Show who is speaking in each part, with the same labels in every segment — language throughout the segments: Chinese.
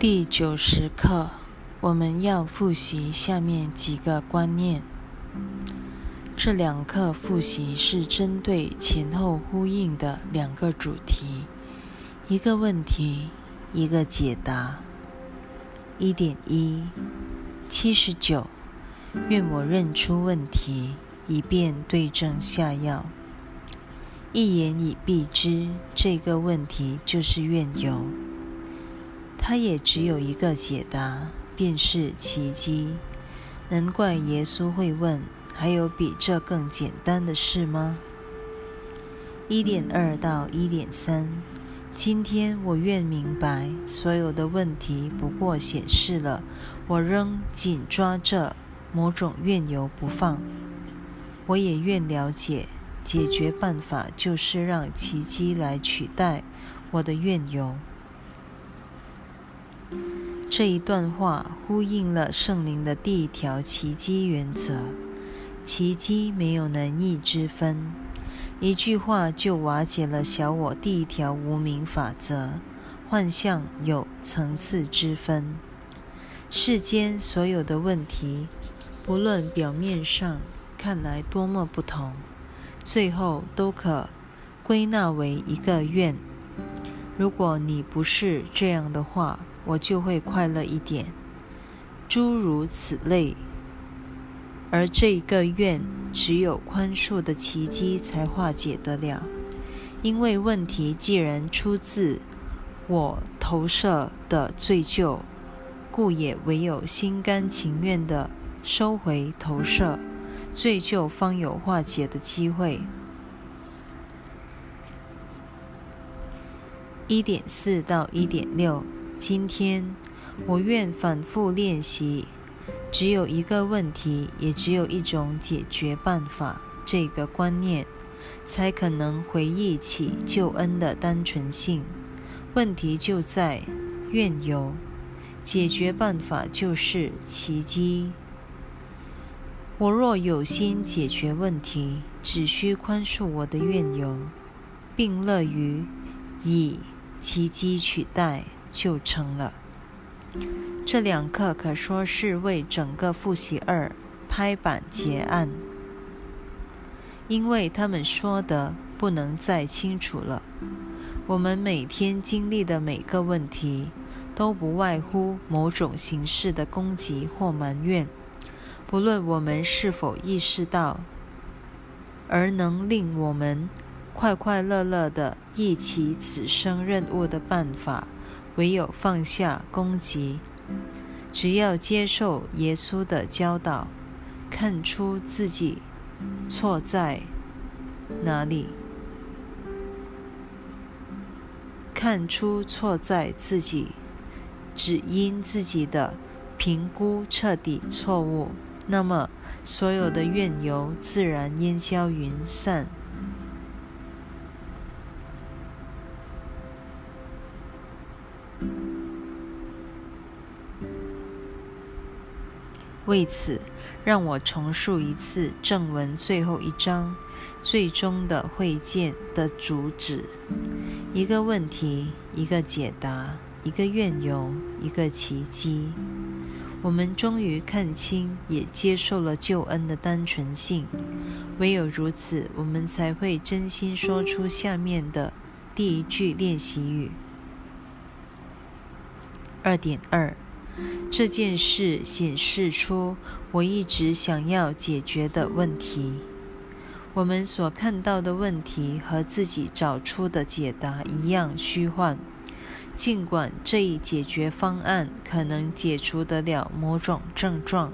Speaker 1: 第九十课，我们要复习下面几个观念。这两课复习是针对前后呼应的两个主题，一个问题，一个解答。一点一，七十九，愿我认出问题，以便对症下药。一言以蔽之，这个问题就是怨尤。他也只有一个解答，便是奇迹。难怪耶稣会问：“还有比这更简单的事吗？”一点二到一点三，今天我愿明白，所有的问题不过显示了我仍紧抓着某种怨由不放。我也愿了解，解决办法就是让奇迹来取代我的怨由。这一段话呼应了圣灵的第一条奇迹原则：奇迹没有难易之分。一句话就瓦解了小我第一条无名法则：幻象有层次之分。世间所有的问题，不论表面上看来多么不同，最后都可归纳为一个愿。如果你不是这样的话，我就会快乐一点，诸如此类。而这个愿，只有宽恕的奇迹才化解得了。因为问题既然出自我投射的罪疚，故也唯有心甘情愿的收回投射，罪疚方有化解的机会。一点四到一点六。今天，我愿反复练习。只有一个问题，也只有一种解决办法。这个观念，才可能回忆起救恩的单纯性。问题就在愿由，解决办法就是奇迹。我若有心解决问题，只需宽恕我的怨由，并乐于以奇迹取代。就成了。这两课可说是为整个复习二拍板结案，因为他们说的不能再清楚了。我们每天经历的每个问题，都不外乎某种形式的攻击或埋怨，不论我们是否意识到，而能令我们快快乐乐的一起此生任务的办法。唯有放下攻击，只要接受耶稣的教导，看出自己错在哪里，看出错在自己，只因自己的评估彻底错误，那么所有的怨尤自然烟消云散。为此，让我重述一次正文最后一章最终的会见的主旨：一个问题，一个解答，一个愿由，一个奇迹。我们终于看清，也接受了救恩的单纯性。唯有如此，我们才会真心说出下面的第一句练习语。二点二。这件事显示出我一直想要解决的问题。我们所看到的问题和自己找出的解答一样虚幻，尽管这一解决方案可能解除得了某种症状，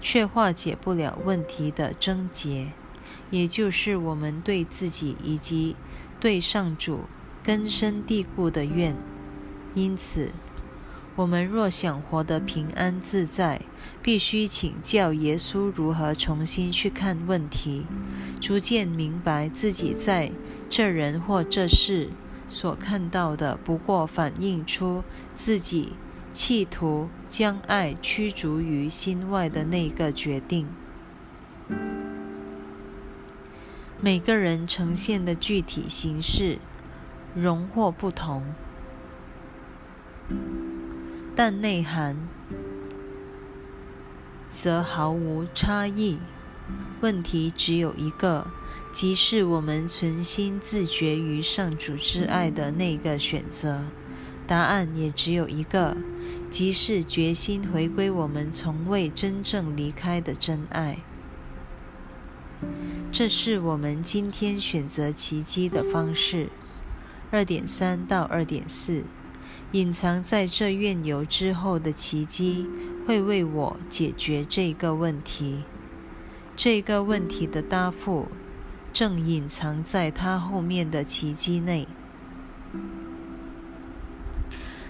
Speaker 1: 却化解不了问题的症结，也就是我们对自己以及对上主根深蒂固的怨。因此。我们若想活得平安自在，必须请教耶稣如何重新去看问题，逐渐明白自己在这人或这事所看到的，不过反映出自己企图将爱驱逐于心外的那个决定。每个人呈现的具体形式，容或不同。但内涵则毫无差异。问题只有一个，即是我们存心自觉于上主之爱的那个选择；答案也只有一个，即是决心回归我们从未真正离开的真爱。这是我们今天选择奇迹的方式。二点三到二点四，隐藏在这愿游之后的奇迹，会为我解决这个问题。这个问题的答复，正隐藏在它后面的奇迹内。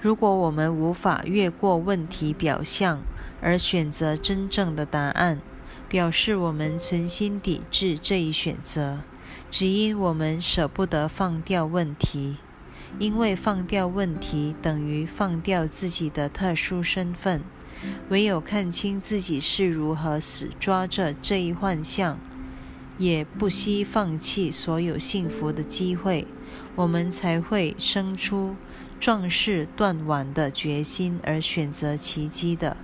Speaker 1: 如果我们无法越过问题表象，而选择真正的答案，表示我们存心抵制这一选择。只因我们舍不得放掉问题，因为放掉问题等于放掉自己的特殊身份。唯有看清自己是如何死抓着这一幻象，也不惜放弃所有幸福的机会，我们才会生出壮士断腕的决心，而选择奇迹的。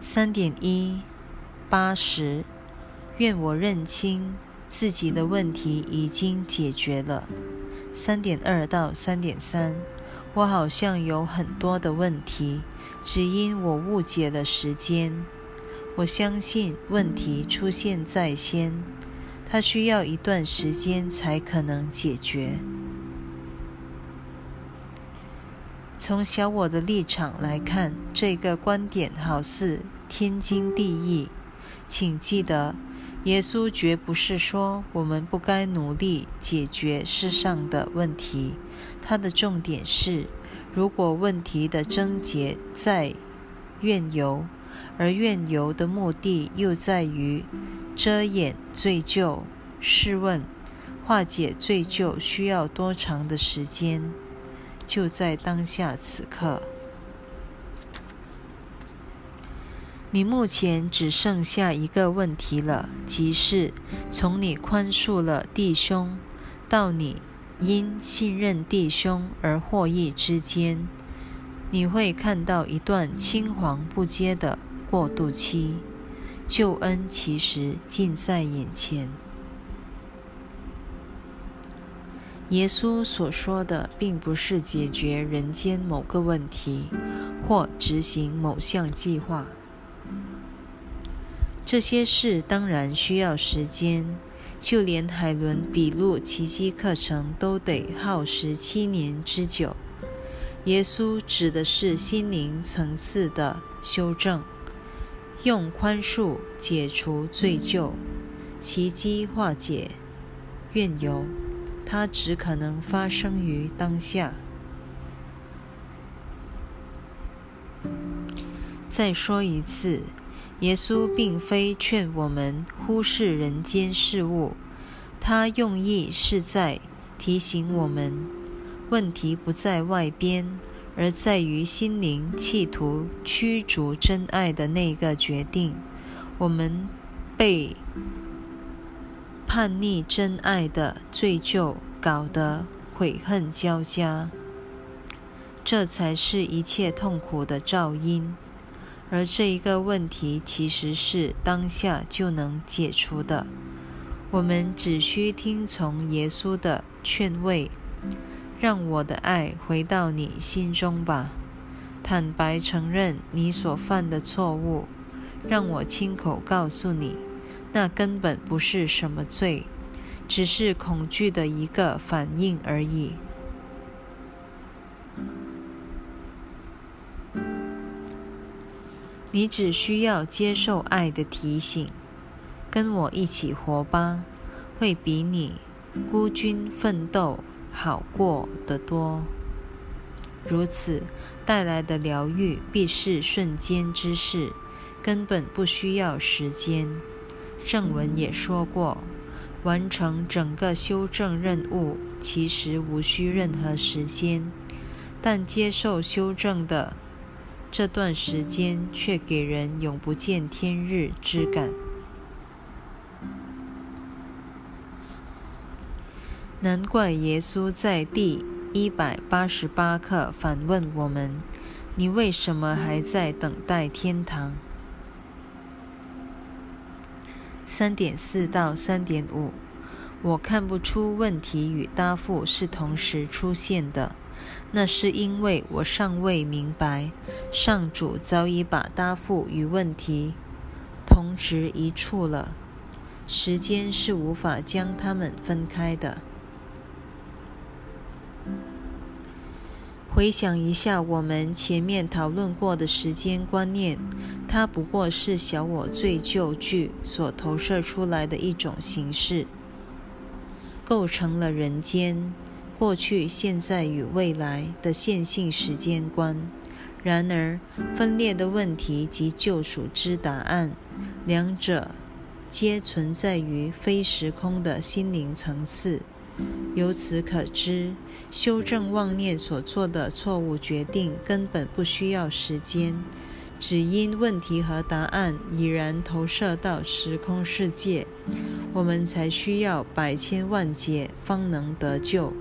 Speaker 1: 三点一八十，愿我认清自己的问题已经解决了。三点二到三点三，我好像有很多的问题，只因我误解了时间。我相信问题出现在先，它需要一段时间才可能解决。从小我的立场来看，这个观点好似天经地义。请记得，耶稣绝不是说我们不该努力解决世上的问题。他的重点是，如果问题的症结在怨尤，而怨尤的目的又在于遮掩罪疚，试问，化解罪疚需要多长的时间？就在当下此刻，你目前只剩下一个问题了，即是从你宽恕了弟兄，到你因信任弟兄而获益之间，你会看到一段青黄不接的过渡期。救恩其实近在眼前。耶稣所说的，并不是解决人间某个问题，或执行某项计划。这些事当然需要时间，就连海伦笔录奇迹课程都得耗时七年之久。耶稣指的是心灵层次的修正，用宽恕解除罪疚，奇迹化解怨尤。它只可能发生于当下。再说一次，耶稣并非劝我们忽视人间事物，他用意是在提醒我们，问题不在外边，而在于心灵企图驱逐真爱的那个决定。我们被。叛逆真爱的罪疚，搞得悔恨交加，这才是一切痛苦的肇因。而这一个问题，其实是当下就能解除的。我们只需听从耶稣的劝慰，让我的爱回到你心中吧。坦白承认你所犯的错误，让我亲口告诉你。那根本不是什么罪，只是恐惧的一个反应而已。你只需要接受爱的提醒，跟我一起活吧，会比你孤军奋斗好过得多。如此带来的疗愈必是瞬间之事，根本不需要时间。正文也说过，完成整个修正任务其实无需任何时间，但接受修正的这段时间却给人永不见天日之感。难怪耶稣在第一百八十八课反问我们：“你为什么还在等待天堂？”三点四到三点五，我看不出问题与答复是同时出现的。那是因为我尚未明白，上主早已把答复与问题同时一处了。时间是无法将它们分开的。回想一下我们前面讨论过的时间观念，它不过是小我最旧句所投射出来的一种形式，构成了人间过去、现在与未来的线性时间观。然而，分裂的问题及救赎之答案，两者皆存在于非时空的心灵层次。由此可知，修正妄念所做的错误决定根本不需要时间，只因问题和答案已然投射到时空世界，我们才需要百千万劫方能得救。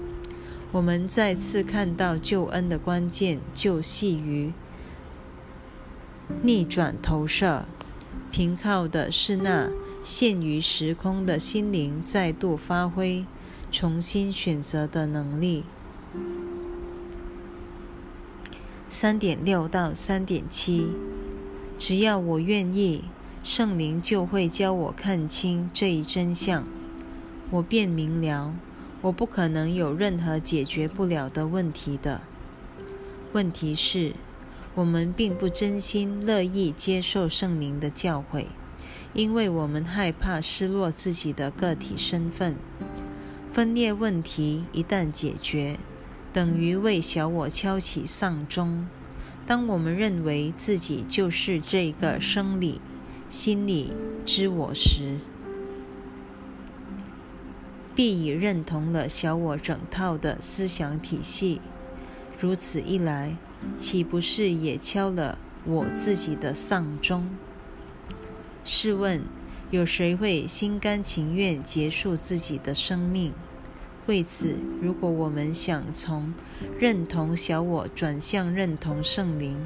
Speaker 1: 我们再次看到救恩的关键就系于逆转投射，凭靠的是那限于时空的心灵再度发挥。重新选择的能力。三点六到三点七，只要我愿意，圣灵就会教我看清这一真相，我便明了，我不可能有任何解决不了的问题的。问题是，我们并不真心乐意接受圣灵的教诲，因为我们害怕失落自己的个体身份。分裂问题一旦解决，等于为小我敲起丧钟。当我们认为自己就是这个生理、心理之我时，必已认同了小我整套的思想体系。如此一来，岂不是也敲了我自己的丧钟？试问？有谁会心甘情愿结束自己的生命？为此，如果我们想从认同小我转向认同圣灵，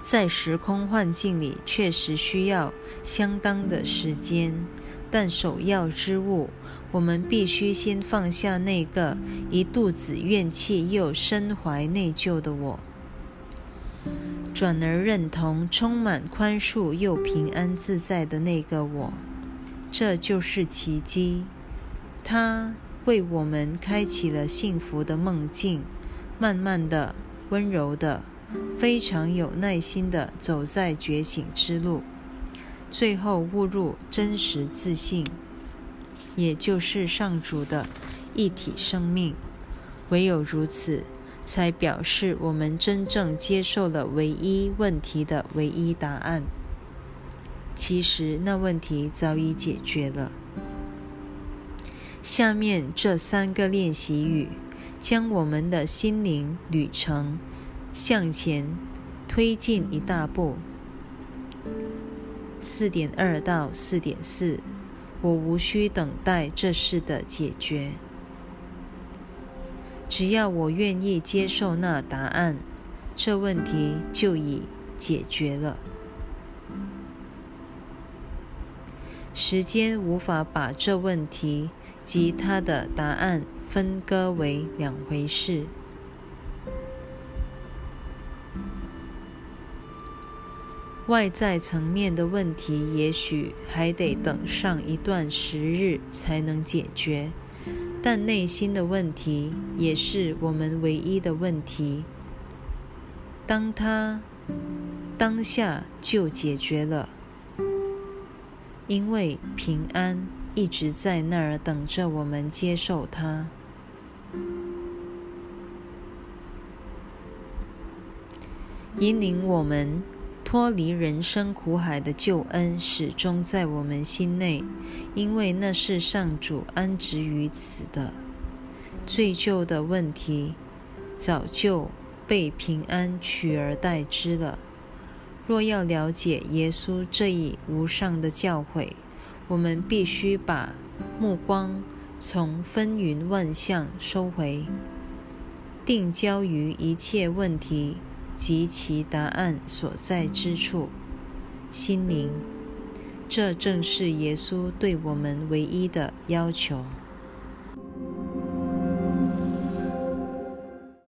Speaker 1: 在时空幻境里确实需要相当的时间。但首要之物，我们必须先放下那个一肚子怨气又身怀内疚的我。转而认同充满宽恕又平安自在的那个我，这就是奇迹。它为我们开启了幸福的梦境，慢慢的、温柔的、非常有耐心的走在觉醒之路，最后误入真实自信，也就是上主的一体生命。唯有如此。才表示我们真正接受了唯一问题的唯一答案。其实那问题早已解决了。下面这三个练习语将我们的心灵旅程向前推进一大步。四点二到四点四，我无需等待这事的解决。只要我愿意接受那答案，这问题就已解决了。时间无法把这问题及它的答案分割为两回事。外在层面的问题也许还得等上一段时日才能解决。但内心的问题也是我们唯一的问题。当它当下就解决了，因为平安一直在那儿等着我们接受它。引领我们脱离人生苦海的救恩始终在我们心内。因为那是上主安置于此的，罪疚的问题早就被平安取而代之了。若要了解耶稣这一无上的教诲，我们必须把目光从纷纭万象收回，定焦于一切问题及其答案所在之处。心灵，这正是耶稣对我们唯一的要求。